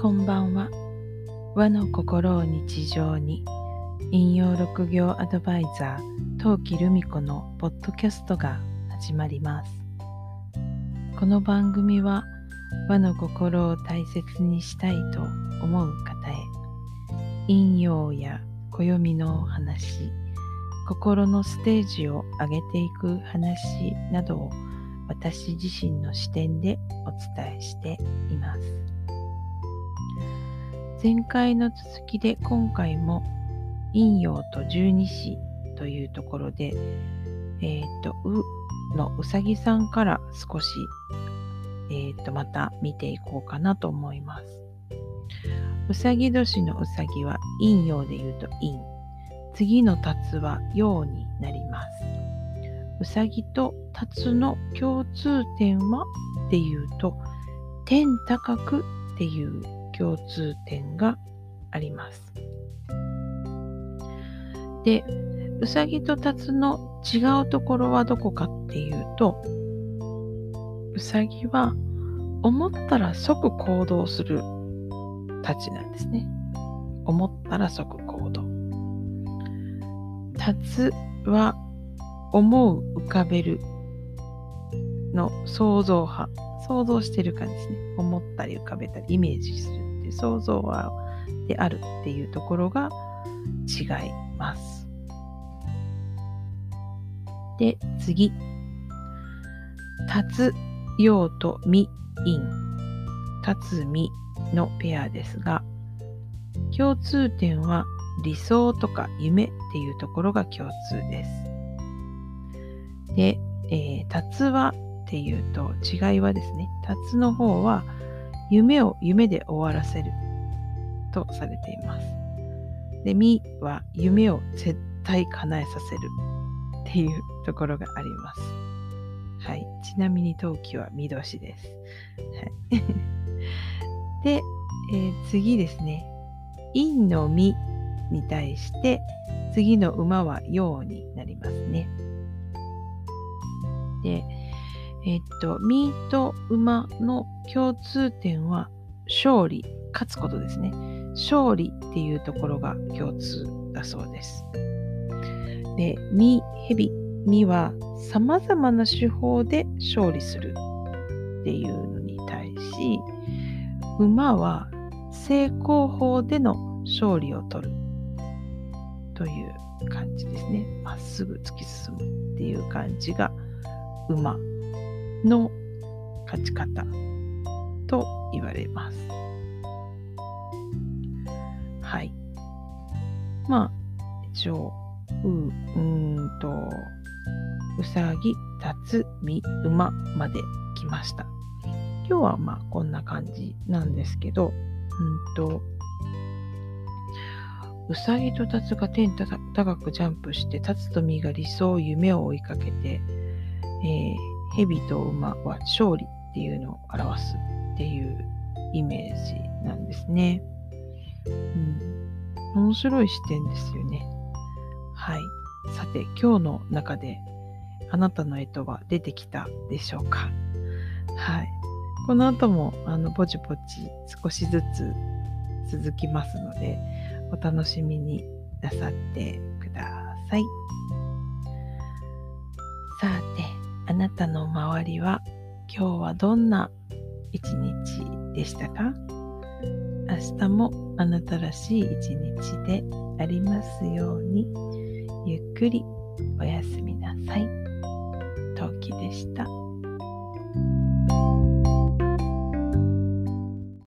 こんばんは。和の心を日常に。引用六行アドバイザー陶器留美子のポッドキャストが始まります。この番組は和の心を大切にしたいと思う方へ引用や暦のお話心のステージを上げていく話などを私自身の視点でお伝えしています。前回の続きで今回も陰陽と十二支というところで、えっ、ー、と、うのうさぎさんから少し、えっ、ー、と、また見ていこうかなと思います。うさぎ年のうさぎは陰陽で言うと陰。次の辰は陽になります。うさぎと辰の共通点はっていうと天高くっていう共通点があります。で、うさぎと辰の違うところはどこかっていうとうさぎは思ったら即行動するたちなんですね。思ったら即行動。辰は思う、浮かべるの想像派。想像してる感じですね。思ったり浮かべたりイメージするいう想像はであるっていうところが違います。で、次。立つ陽とみ陰。立つみのペアですが、共通点は理想とか夢っていうところが共通です。で、えー、達はっていうと違いはですね、達の方は夢を夢で終わらせるとされています。で、みは夢を絶対叶えさせるっていうところがあります。はい。ちなみに陶器はみ年です。はい、で、えー、次ですね。陰のみに対して次の馬は陽になりますね。で、えっと、ミーと馬の共通点は勝利、勝つことですね。勝利っていうところが共通だそうです。で、ミ、ヘビ、ミは様々な手法で勝利するっていうのに対し、馬は成功法での勝利を取るという感じですね。まっすぐ突き進むっていう感じが馬の勝ち方と言われます。はい。まあ、一応、う、うんと、うさぎ、たつ、み、馬まで来ました。今日はまあこんな感じなんですけど、うんと、うさぎとタツが天高くジャンプして、タツとミが理想、夢を追いかけて、えー、蛇と馬は勝利っていうのを表すっていうイメージなんですね。うん、面白い視点ですよね。はい。さて、今日の中であなたの絵とは出てきたでしょうか？はい。この後もあのぼちぼち少しずつ続きますので、お楽しみになさってください。さて、なたの周りは今日はどんな一日でしたか？明日もあなたらしい一日でありますようにゆっくりおやすみなさい。陶器でした。